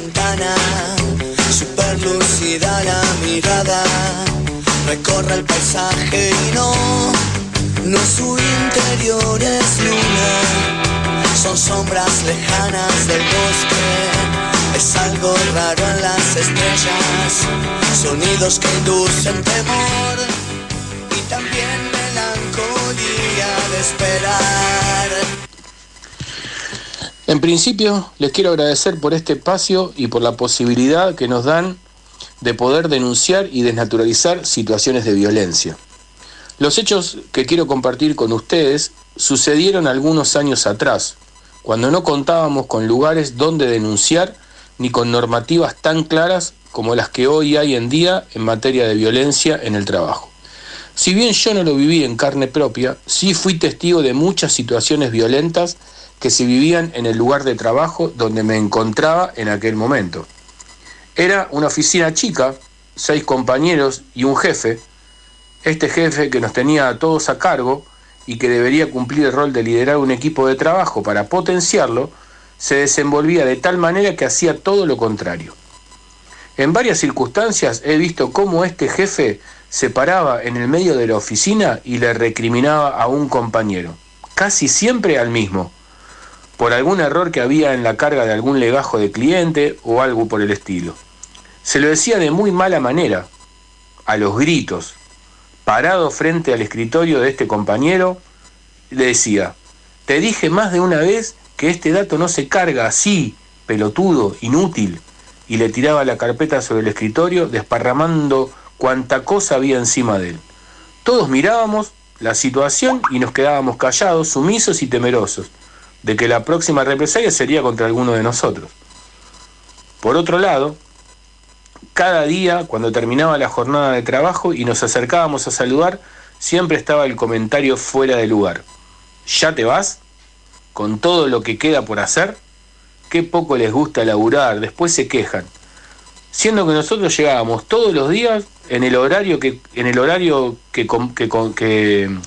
ventana, super lucida la mirada, recorre el paisaje y no, no su interior es luna, son sombras lejanas del bosque, es algo raro en las estrellas, sonidos que inducen temor y también melancolía de esperar. En principio, les quiero agradecer por este espacio y por la posibilidad que nos dan de poder denunciar y desnaturalizar situaciones de violencia. Los hechos que quiero compartir con ustedes sucedieron algunos años atrás, cuando no contábamos con lugares donde denunciar ni con normativas tan claras como las que hoy hay en día en materia de violencia en el trabajo. Si bien yo no lo viví en carne propia, sí fui testigo de muchas situaciones violentas que se vivían en el lugar de trabajo donde me encontraba en aquel momento. Era una oficina chica, seis compañeros y un jefe. Este jefe que nos tenía a todos a cargo y que debería cumplir el rol de liderar un equipo de trabajo para potenciarlo, se desenvolvía de tal manera que hacía todo lo contrario. En varias circunstancias he visto cómo este jefe se paraba en el medio de la oficina y le recriminaba a un compañero, casi siempre al mismo por algún error que había en la carga de algún legajo de cliente o algo por el estilo. Se lo decía de muy mala manera, a los gritos, parado frente al escritorio de este compañero, le decía, te dije más de una vez que este dato no se carga así, pelotudo, inútil, y le tiraba la carpeta sobre el escritorio, desparramando cuanta cosa había encima de él. Todos mirábamos la situación y nos quedábamos callados, sumisos y temerosos de que la próxima represalia sería contra alguno de nosotros. Por otro lado, cada día, cuando terminaba la jornada de trabajo y nos acercábamos a saludar, siempre estaba el comentario fuera de lugar. ¿Ya te vas? ¿Con todo lo que queda por hacer? Qué poco les gusta laburar, después se quejan. Siendo que nosotros llegábamos todos los días en el horario que, en el horario que, que, que,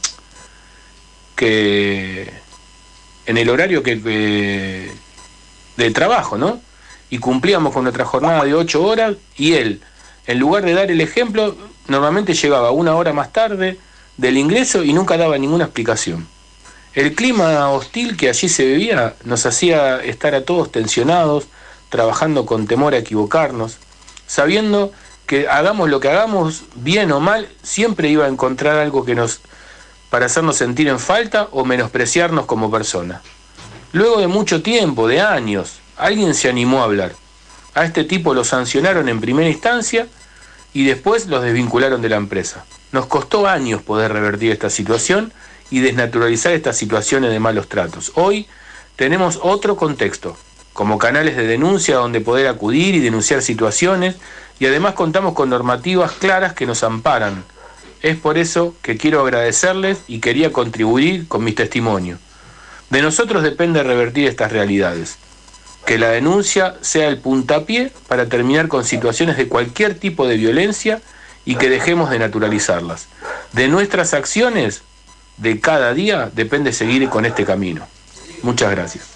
que en el horario que, de trabajo, ¿no? Y cumplíamos con nuestra jornada de ocho horas y él, en lugar de dar el ejemplo, normalmente llegaba una hora más tarde del ingreso y nunca daba ninguna explicación. El clima hostil que allí se vivía nos hacía estar a todos tensionados, trabajando con temor a equivocarnos, sabiendo que hagamos lo que hagamos, bien o mal, siempre iba a encontrar algo que nos para hacernos sentir en falta o menospreciarnos como persona. Luego de mucho tiempo, de años, alguien se animó a hablar. A este tipo lo sancionaron en primera instancia y después los desvincularon de la empresa. Nos costó años poder revertir esta situación y desnaturalizar estas situaciones de malos tratos. Hoy tenemos otro contexto, como canales de denuncia donde poder acudir y denunciar situaciones y además contamos con normativas claras que nos amparan es por eso que quiero agradecerles y quería contribuir con mi testimonio. De nosotros depende revertir estas realidades. Que la denuncia sea el puntapié para terminar con situaciones de cualquier tipo de violencia y que dejemos de naturalizarlas. De nuestras acciones, de cada día, depende seguir con este camino. Muchas gracias.